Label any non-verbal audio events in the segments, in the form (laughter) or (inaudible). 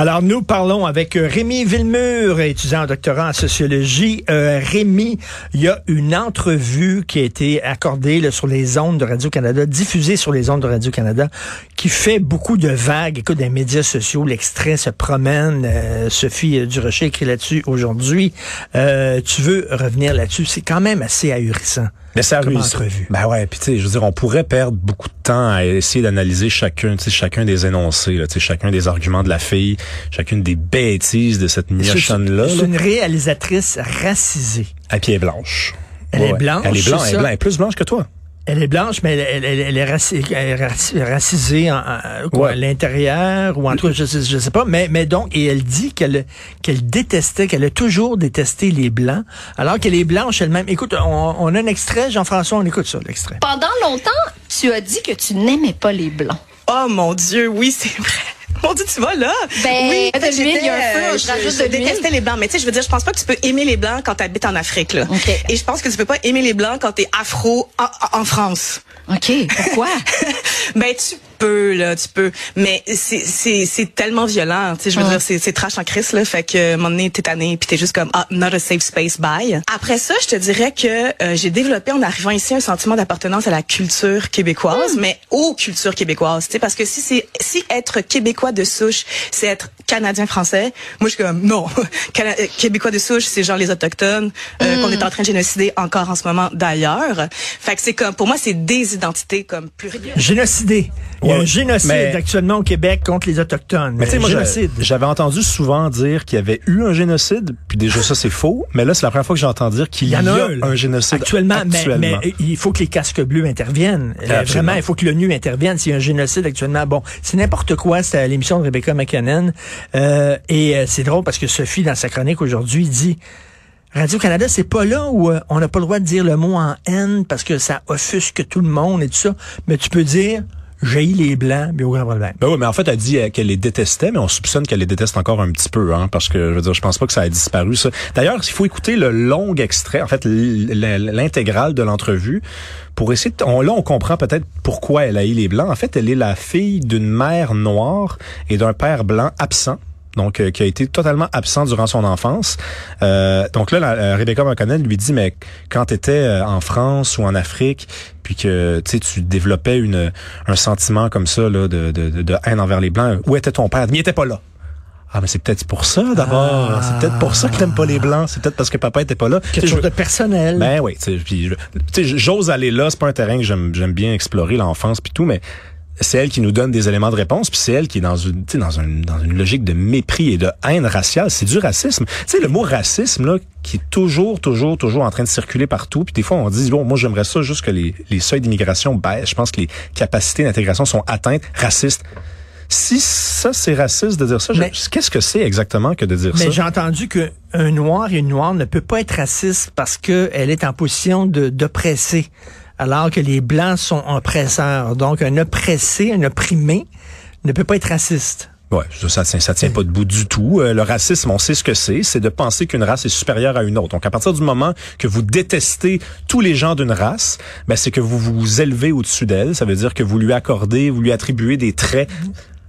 Alors, nous parlons avec euh, Rémi Villemur, étudiant en doctorat en sociologie. Euh, Rémi, il y a une entrevue qui a été accordée sur les ondes de Radio-Canada, diffusée sur les ondes de Radio-Canada, qui fait beaucoup de vagues. Écoute, des médias sociaux, l'extrait se promène. Euh, Sophie Durocher écrit là-dessus aujourd'hui. Euh, tu veux revenir là-dessus? C'est quand même assez ahurissant. Mais ça comme entrevue? Ben ouais, puis tu sais, je veux dire, on pourrait perdre beaucoup de temps à essayer d'analyser chacun, tu sais, chacun des énoncés, là, tu sais, chacun des arguments de la fille, chacune des bêtises de cette miochonne-là, C'est une réalisatrice racisée. à pied blanche. Elle est blanche, Elle est blanche, elle est blanche, elle est plus blanche que toi. Elle est blanche, mais elle, elle- elle- elle est, raci- elle est raci- racisée en, en- quoi, Ouais. à l'intérieur ou en tout cas, je sais, je sais pas. Mais, mais donc, et elle dit qu'elle qu'elle détestait, qu'elle a toujours détesté les blancs, alors qu'elle est blanche elle-même. Écoute, on, on a un extrait, Jean-François, on écoute ça, l'extrait. Pendant longtemps, tu as dit que tu n'aimais pas les blancs. Oh mon Dieu, oui, c'est vrai. Mon Dieu, tu vas là? Ben, oui, de l'huile, il y a un feu, euh, je rajoute je de détestais les blancs, mais tu sais, je veux dire, je pense pas que tu peux aimer les blancs quand tu habites en Afrique là. Et je pense que tu peux pas aimer les blancs quand tu es afro en, en France. OK, pourquoi? (laughs) ben tu peux là, tu peux, mais c'est c'est c'est tellement violent, tu sais, je veux Ouais. dire c'est c'est trash en crise là, fait que à un moment donné t'es tanné puis t'es juste comme ah not a safe space bye. Après ça, je te dirais que euh, j'ai développé en arrivant ici un sentiment d'appartenance à la culture québécoise, mais aux cultures québécoises, tu sais parce que si c'est si être québécois de souche, c'est être canadien français, moi je suis comme non, (laughs) Cana- euh, québécois de souche, c'est genre les autochtones euh, qu'on est en train de génocider encore en ce moment d'ailleurs. Fait que c'est comme pour moi c'est des identités comme plurielles. Génocidé. Il y a un génocide mais- actuellement au Québec contre les Autochtones. Mais tu sais, moi, j'avais entendu souvent dire qu'il y avait eu un génocide, puis déjà ça c'est faux, mais là c'est la première fois que j'entends dire qu'il Il y, a un, un génocide Actuellement, mais- actuellement. Mais, il faut que les casques bleus interviennent. Euh, Absolument. Vraiment, il faut que l'ONU intervienne. S'il y a un génocide actuellement, bon, c'est n'importe quoi. C'est l'émission de Rebecca McKinnon. Euh, et euh, c'est drôle parce que Sophie, dans sa chronique aujourd'hui, dit Radio-Canada, c'est pas là où euh, on n'a pas le droit de dire le mot en haine parce que ça offusque tout le monde et tout ça. Mais tu peux dire j'ai les blancs, mais aucun problème. Ben oui, mais en fait, elle dit euh, qu'elle les détestait, mais on soupçonne qu'elle les déteste encore un petit peu, hein, parce que je veux dire, je pense pas que ça a disparu. Ça. D'ailleurs, il faut écouter le long extrait, en fait, l'intégrale de l'entrevue, pour essayer. De, on, là, on comprend peut-être pourquoi elle a eu les blancs. En fait, elle est la fille d'une mère noire et d'un père blanc absent. Donc, euh, qui a été totalement absent durant son enfance. Euh, donc là, la, euh, Rebecca McConnell lui dit, mais quand tu étais en France ou en Afrique, puis que tu développais une, un sentiment comme ça là, de, de, de, de haine envers les Blancs, où était ton père? Il était pas là. Ah, mais c'est peut-être pour ça d'abord. Ah. C'est peut-être pour ça que t'aimes pas les Blancs. C'est peut-être parce que papa était pas là. Quelque chose de personnel. ben oui, j'ose aller là, c'est pas un terrain que j'aime j'aime bien explorer l'enfance puis tout, mais c'est elle qui nous donne des éléments de réponse, puis c'est elle qui est dans une dans une dans une logique de mépris et de haine raciale, c'est du racisme. Tu sais le mot racisme là qui est toujours toujours toujours en train de circuler partout, puis des fois on dit bon moi j'aimerais ça juste que les les seuils d'immigration baissent, je pense que les capacités d'intégration sont atteintes, raciste. Si ça c'est raciste de dire ça, qu'est-ce que c'est exactement que de dire Mais ça? j'ai entendu que un noir et une noire ne peut pas être raciste parce qu'elle est en position de d'oppresser, alors que les blancs sont oppresseurs. Donc un oppressé, un opprimé ne peut pas être raciste. Ouais, ça, ça tient, ça tient pas debout du tout. Euh, le racisme, on sait ce que c'est, c'est de penser qu'une race est supérieure à une autre. Donc, à partir du moment que vous détestez tous les gens d'une race, ben, c'est que vous vous élevez au-dessus d'elle. Ça veut dire que vous lui accordez, vous lui attribuez des traits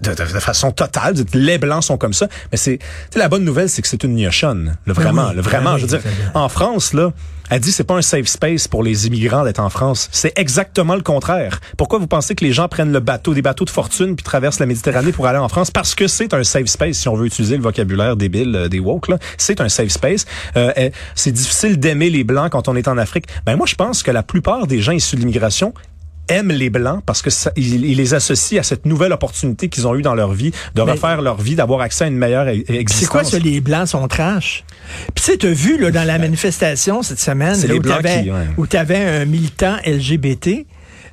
de, de- de façon totale. Vous dites, les blancs sont comme ça. Mais c'est, tu sais, la bonne nouvelle, c'est que c'est une gnochonne. Le vraiment, oui, le vraiment. ben je veux dire, en France, là, elle dit c'est pas un safe space pour les immigrants d'être en France. C'est exactement le contraire. Pourquoi vous pensez que les gens prennent le bateau, des bateaux de fortune, puis traversent la Méditerranée pour aller en France? Parce que c'est un safe space, si on veut utiliser le vocabulaire débile euh, des woke. C'est un safe space. Euh, euh, c'est difficile d'aimer les Blancs quand on est en Afrique. Ben, moi, je pense que la plupart des gens issus de l'immigration aiment les blancs parce que ça, ils, ils les associent à cette nouvelle opportunité qu'ils ont eue dans leur vie de Mais- refaire leur vie, d'avoir accès à une meilleure e- C'est existence. quoi ça, les blancs sont trash? Puis tu sais, t'as vu là, dans la manifestation cette semaine, là, où ouais. où t'avais un militant LGBT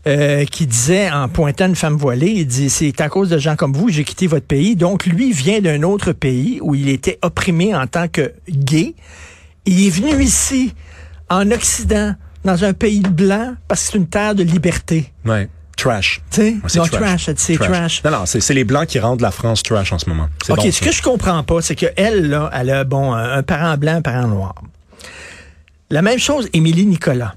euh, qui disait, en pointant une femme voilée, il dit, c'est à cause de gens comme vous j'ai quitté votre pays. Donc, lui vient d'un autre pays où il était opprimé en tant que gay. Il est venu ici, en Occident, dans un pays blanc, parce que c'est une terre de liberté. Ouais. Trash. C'est non, trash, c'est trash. Non, non, c'est les blancs qui rendent la France trash en ce moment. OK, bon, ce ça. que je comprends pas, c'est que elle, là, elle a, bon, un un parent blanc, un parent noir. La même chose, Émilie Nicolas.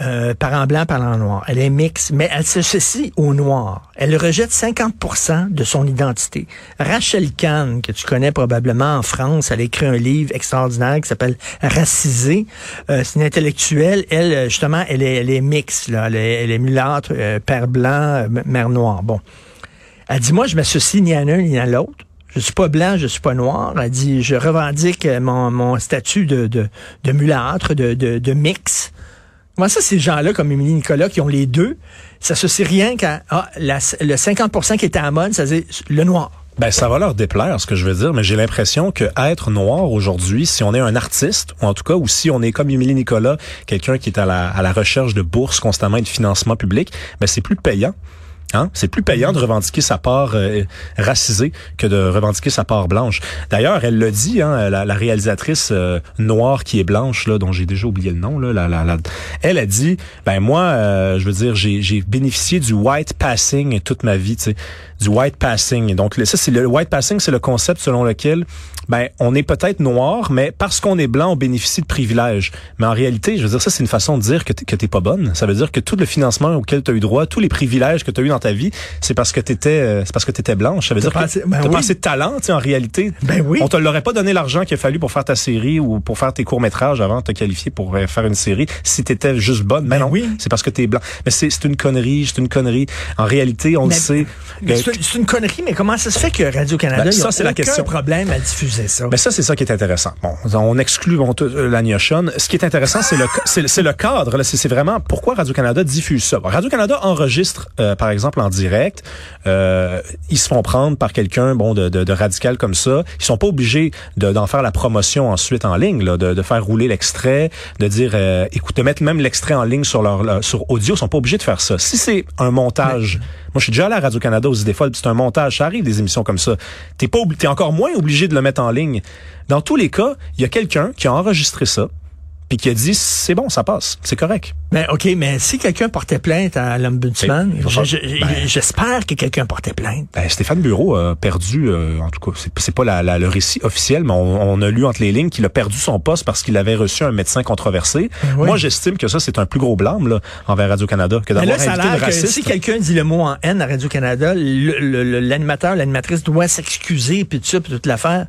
Euh, blanc, parent noir. Elle est mixte, mais elle s'associe au noir. Elle rejette 50% de son identité. Rachel Kahn, que tu connais probablement en France, elle a écrit un livre extraordinaire qui s'appelle Racisé. Euh, c'est une intellectuelle. Elle, euh, justement, elle est, elle est mixte. Là. Elle, est, elle est mulâtre, euh, père blanc, euh, mère noire. Bon. Elle dit, moi, je m'associe ni à l'un ni à l'autre. Je suis pas blanc, je suis pas noir. Elle dit, je revendique mon, statut de, de, de mulâtre, de, de, de mix. Comment ça, ces gens-là, comme Émilie Nicolas, qui ont les deux, s'associent rien qu'à ah, le 50% qui était à la mode, c'est-à-dire le noir. Ben, ça va leur déplaire, ce que je veux dire, mais j'ai l'impression que être noir aujourd'hui, si on est un artiste, ou en tout cas, ou si on est comme Émilie Nicolas, quelqu'un qui est à la, à la recherche de bourses constamment et de financement public, ben, c'est plus payant. Hein? C'est plus payant de revendiquer sa part euh, racisée que de revendiquer sa part blanche. D'ailleurs, elle le dit, hein, la, la réalisatrice euh, noire qui est blanche, là, dont j'ai déjà oublié le nom, là, la, la, elle a dit, ben moi, euh, je veux dire, j'ai, bénéficié du white passing toute ma vie, tu sais, du white passing. Donc ça, c'est le white passing, c'est le concept selon lequel, ben on est peut-être noir, mais parce qu'on est blanc, on bénéficie de privilèges. Mais en réalité, je veux dire, ça c'est une façon de dire que t'es, que t'es pas bonne. Ça veut dire que tout le financement auquel tu as eu droit, tous les privilèges que tu as eu dans ta vie, c'est parce que t'étais, euh, c'est parce que t'étais blanche. Ça veut dire que assez- t'as ben pas oui. assez de talent, tu sais, en réalité. Ben oui. On te l'aurait pas donné l'argent qu'il a fallu pour faire ta série ou pour faire tes courts métrages avant de te qualifier pour euh, faire une série si t'étais juste bonne. Mais Ben non, oui. c'est parce que t'es blanc. Mais c'est, c'est une connerie, c'est une connerie. En réalité, on Mais- le sait. Mais C'est c'est une connerie, mais comment ça se fait que Radio-Canada, Ben, il y a ça, la question. problème à diffuser? Ça? Mais ça, c'est ça qui est intéressant. Bon, on exclut bon, euh, la gnochonne. Ce qui est intéressant, c'est le, c'est, c'est le cadre. C'est, c'est vraiment pourquoi Radio-Canada diffuse ça. Radio-Canada enregistre, euh, par exemple, en direct. Euh, ils se font prendre par quelqu'un bon de, de, de radical comme ça. Ils sont pas obligés de, d'en faire la promotion ensuite en ligne, là, de, de faire rouler l'extrait, de dire, euh, écoute, de mettre même l'extrait en ligne sur leur, leur- sur audio. Ils sont pas obligés de faire ça. Si c'est un montage, moi, je suis déjà allé à Radio-Canada aux idées folles, c'est un montage. Ça arrive des émissions comme ça. T'es pas, t'es encore moins obligé de le mettre en ligne. Dans tous les cas, il y a quelqu'un qui a enregistré ça, puis qui a dit, c'est bon, ça passe, c'est correct. Mais OK, mais si quelqu'un portait plainte à l'Ombudsman, je- je- ben- j'espère que quelqu'un portait plainte. Ben, Stéphane Bureau a perdu, euh, en tout cas, c'est, pas la, la- le récit officiel, mais on, on a lu entre les lignes qu'il a perdu son poste parce qu'il avait reçu un médecin controversé. oui. Moi, j'estime que ça, c'est un plus gros blâme là, envers Radio-Canada que d'avoir invité que raciste. si quelqu'un dit le mot en haine à Radio-Canada, le- le- le- l'animateur, l'animatrice doit s'excuser, puis tout ça, puis toute l'affaire.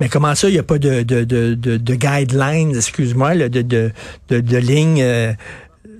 Mais comment ça, il n'y a pas de, de, de, de, de guidelines, excuse-moi, de, de, de, de lignes euh,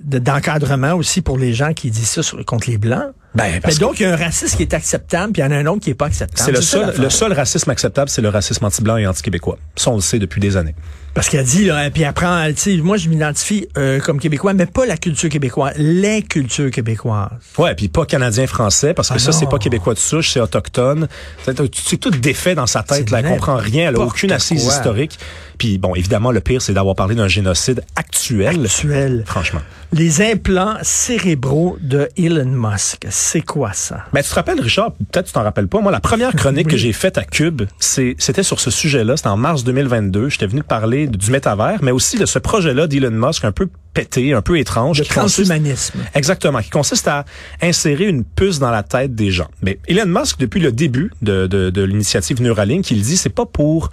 de- d'encadrement aussi pour les gens qui disent ça sur- contre les Blancs? Ben, parce donc, il y a un racisme qui est acceptable, puis il y en a un autre qui est pas acceptable. c'est le seul, le seul racisme acceptable, c'est le racisme anti-blanc et anti-québécois. Ça, on le sait depuis des années. Parce qu'elle dit, là, puis après, tu sais, moi, je m'identifie euh, comme québécois, mais pas la culture québécoise, les cultures québécoises. Ouais, puis pas canadien-français, parce que Ah ça, c'est pas québécois de souche, c'est autochtone. C'est tout défait dans sa tête, là. Elle comprend rien, elle a aucune assise quoi. historique. Puis bon, évidemment, le pire, c'est d'avoir parlé d'un génocide actuel. Actuel. Franchement. Les implants cérébraux de Elon Musk, c'est quoi ça? Ben, tu te rappelles, Richard, peut-être tu t'en rappelles pas. Moi, la première chronique (laughs) Oui. que j'ai faite à Cube, c'était sur ce sujet-là. C'était en mars 2022. J'étais venu parler du métavers, mais aussi de ce projet-là d'Elon Musk un peu pété, un peu étrange. Le consiste- transhumanisme. Exactement, qui consiste à insérer une puce dans la tête des gens. Mais Elon Musk, depuis le début de, de, de l'initiative Neuralink, il dit c'est pas pour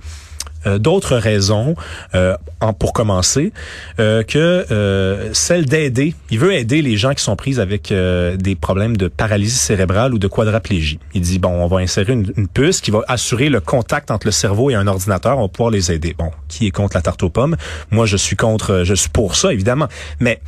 euh, d'autres raisons, euh, pour commencer, euh, que celle d'aider. Il veut aider les gens qui sont pris avec des problèmes de paralysie cérébrale ou de quadraplégie. Il dit, bon, on va insérer une, une puce qui va assurer le contact entre le cerveau et un ordinateur. On va pouvoir les aider. Bon, qui est contre la tarte aux pommes? Moi, je suis contre, je suis pour ça, évidemment. Mais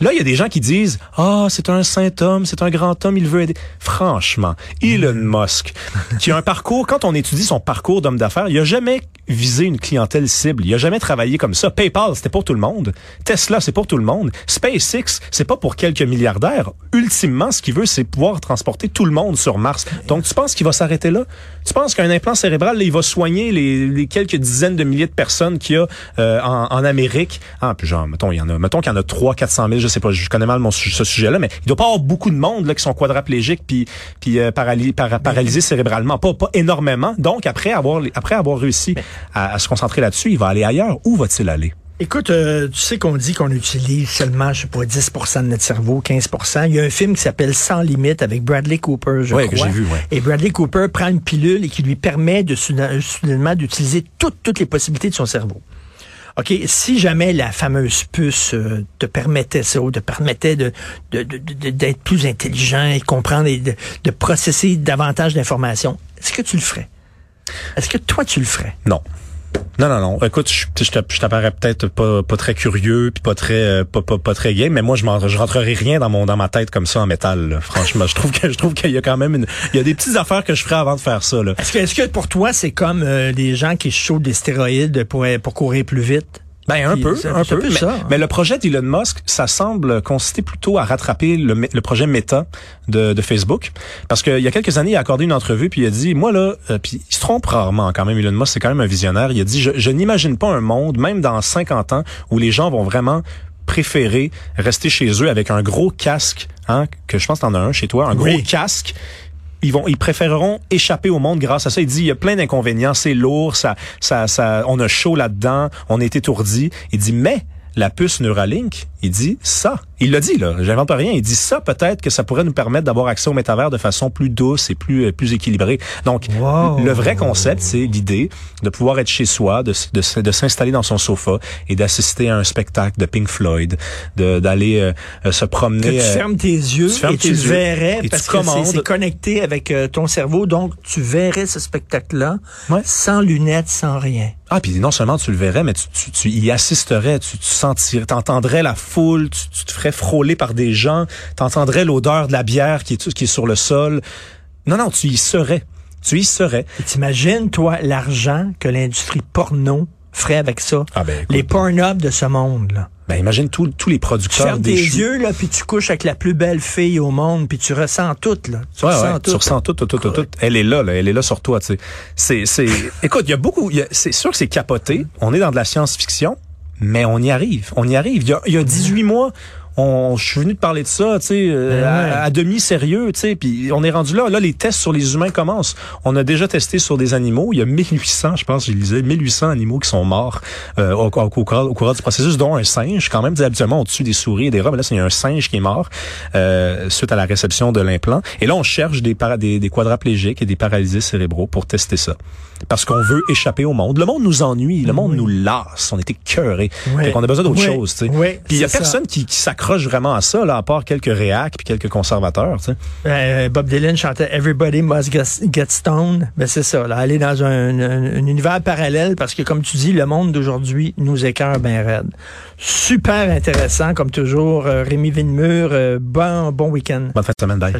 Là, il y a des gens qui disent Ah, c'est un saint homme, c'est un grand homme, il veut aider. Franchement, Elon Musk, qui a un parcours, quand on étudie son parcours d'homme d'affaires, il a jamais visé une clientèle cible. Il a jamais travaillé comme ça. PayPal, c'était pour tout le monde. Tesla, c'est pour tout le monde. SpaceX, c'est pas pour quelques milliardaires. Ultimement, ce qu'il veut, c'est pouvoir transporter tout le monde sur Mars. Donc, tu penses qu'il va s'arrêter là? Tu penses qu'un implant cérébral, il va soigner les, les quelques dizaines de milliers de personnes qu'il y a euh, en, en Amérique? Ah, puis genre, mettons, il y en a, mettons qu'il y en a 3 400 000, je sais pas, je connais mal mon, ce sujet-là, mais il doit pas avoir beaucoup de monde là qui sont quadraplégiques puis puis euh, paraly- para- paralysés cérébralement, pas pas énormément. Donc après avoir après avoir réussi à, à se concentrer là-dessus, il va aller ailleurs. Où va-t-il aller? Écoute, euh, tu sais qu'on dit qu'on utilise seulement, je sais pas, 10% de notre cerveau, 15% Il y a un film qui s'appelle Sans limite avec Bradley Cooper, je Ouais, crois. que j'ai vu, ouais. Et Bradley Cooper prend une pilule et qui lui permet de soudain- soudainement d'utiliser toutes, toutes les possibilités de son cerveau. OK, si jamais la fameuse puce euh, te permettait ça, ou te permettait de, d'être plus intelligent et comprendre et de, de processer davantage d'informations, est-ce que tu le ferais? Est-ce que toi, tu le ferais? Non. Non, non, non. Écoute, je, je t'apparais peut-être pas, pas très curieux puis pas très euh, pas, pas, pas très gay, mais moi je je rentrerai rien dans mon dans ma tête comme ça en métal. là. Franchement, je trouve que je trouve qu'il y a quand même une il y a des petites affaires que je ferais avant de faire ça. Est-ce que, est-ce que pour toi, c'est comme euh, des gens qui chauffent des stéroïdes pour, pour courir plus vite? Ben un Puis peu, un peu. peu mais, ça, hein. mais le projet d'Elon Musk, ça semble consister plutôt à rattraper le, projet Meta de, de Facebook, parce qu'il y a quelques années, il a accordé une entrevue puis il a dit, moi là, euh, puis il se trompe rarement quand même. Elon Musk, c'est quand même un visionnaire. Il a dit, je, je n'imagine pas un monde, même dans 50 ans, où les gens vont vraiment préférer rester chez eux avec un gros casque, hein, que je pense t'en as un chez toi, un gros casque ils vont, ils préféreront échapper au monde grâce à ça. Il dit, il y a plein d'inconvénients, c'est lourd, ça, ça, ça, on a chaud là-dedans, on est étourdi. Il dit, mais la puce Neuralink, il dit ça. Il l'a dit là, j'invente rien. Il dit ça peut-être que ça pourrait nous permettre d'avoir accès au métavers de façon plus douce et plus euh, plus équilibrée. Donc Wow. le vrai concept, c'est l'idée de pouvoir être chez soi, de, de, s'installer dans son sofa et d'assister à un spectacle de Pink Floyd, d'aller euh, euh, se promener. Que tu euh, fermes tes yeux tu fermes et tu tes yeux verrais et tu parce que c'est- c'est connecté avec euh, ton cerveau, donc tu verrais ce spectacle-là Ouais. sans lunettes, sans rien. Ah, puis non seulement tu le verrais, mais tu, tu, tu y assisterais, tu, tu sentirais, t'entendrais la foule, tu, tu te ferais frôler par des gens, t'entendrais l'odeur de la bière qui est, qui est sur le sol. Non, non, tu y serais. Tu y serais. T'imagines, toi, l'argent que l'industrie porno ferait avec ça? Ah ben, écoute. Les porn de ce monde, là. Ben, imagine tous les Tu producteurs fermes tes des choux. yeux, là, puis tu couches avec la plus belle fille au monde, puis tu ressens tout, là. Tu Ouais, ressens ouais, tout. tu ressens tout, tout, tout, tout. Elle est là, là, elle est là sur toi, tu sais. C'est, c'est, (laughs) écoute, il y a beaucoup, c'est sûr que c'est capoté. On est dans de la science-fiction, mais on y arrive. On y arrive. Il y a, il y a 18 mois, on, je suis venu te parler de ça, tu sais, euh, Ouais. à, à demi sérieux, tu sais, puis on est rendu là. Là, les tests sur les humains commencent. On a déjà testé sur des animaux. Il y a 1800, je pense, je lisais, 1800 animaux qui sont morts euh, au, au, au cours, au cours du processus, dont un singe. Quand même, habituellement, on tue des souris et des rats, mais là, c'est un singe qui est mort euh, suite à la réception de l'implant. Et là, on cherche des, para, des, des quadraplégiques et des paralysés cérébraux pour tester ça. Parce qu'on veut échapper au monde. Le monde nous ennuie, le monde nous lasse. On était cœurés. Ouais. Fait qu'on a besoin d'autre chose, tu sais. Puis il y a ça. personne qui, qui s'accroche vraiment à ça, là, à part quelques réacs puis quelques conservateurs, tu sais. Euh, Bob Dylan chantait Everybody Must Get, Stoned. Ben c'est ça, là, aller dans un, un- un univers parallèle parce que comme tu dis, le monde d'aujourd'hui nous écœure bien raide. Super intéressant comme toujours. Euh, Rémi Villemur, euh, bon bon week-end. Bonne fin de semaine, bye. Salut.